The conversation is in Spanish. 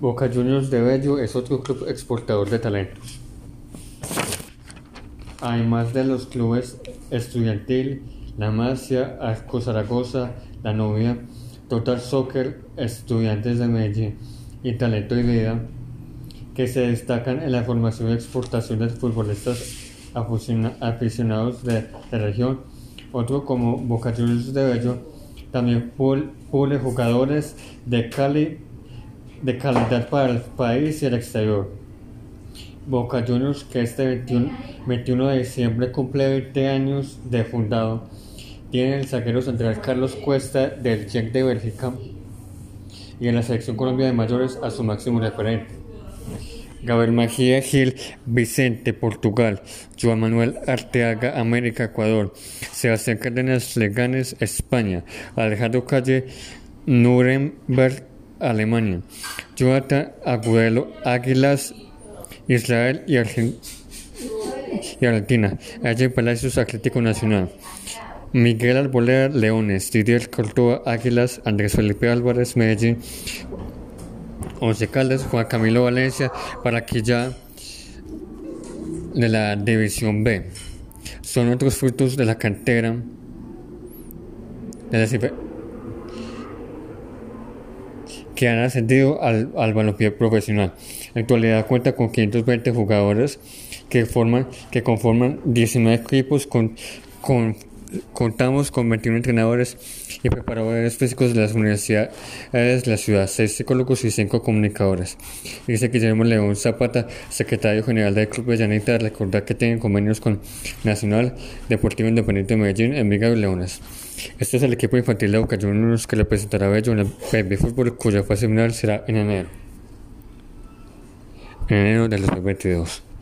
Boca Juniors de Bello es otro club exportador de talentos. Además de los clubes Estudiantil, La Masia, Arco Zaragoza, La Novia, Total Soccer, Estudiantes de Medellín y Talento y Vida, que se destacan en la formación y exportación de futbolistas aficionados de la región. Otro como Boca Juniors de Bello también pule jugadores de Cali de calidad para el país y el exterior. Boca Juniors, que este 21, de diciembre cumple 20 años de fundado, tiene el zaguero central Carlos Cuesta del Jack de Bélgica y en la selección Colombia de mayores a su máximo referente. Gabriel Magia Gil Vicente, Portugal. Joan Manuel Arteaga, América, Ecuador. Sebastián Cárdenas Leganes, España. Alejandro Calle, Nuremberg, Alemania, Jonathan Agudelo Águilas, Israel y, Argentina, Ayer Palacios Atlético Nacional, Miguel Albolea Leones, Didier Córdoba Águilas, Andrés Felipe Álvarez Medellín, Once Caldas, Juan Camilo Valencia, para que ya de la División B. Son otros frutos de la cantera de la que han ascendido al, al balompié profesional. En actualidad cuenta con 520 jugadores que, forman, que conforman 19 equipos con, con contamos con 21 entrenadores y preparadores físicos de las universidades de la ciudad, 6 psicólogos y 5 comunicadores. Dice Guillermo León Zapata, secretario general del Club de Llanita, recordar que tienen convenios con Nacional Deportivo Independiente de Medellín, Envigado y Leones. Este es el equipo infantil de Boca Juniors que representará a Bello en el Baby Fútbol, cuya fase final será en enero. En enero del 2022.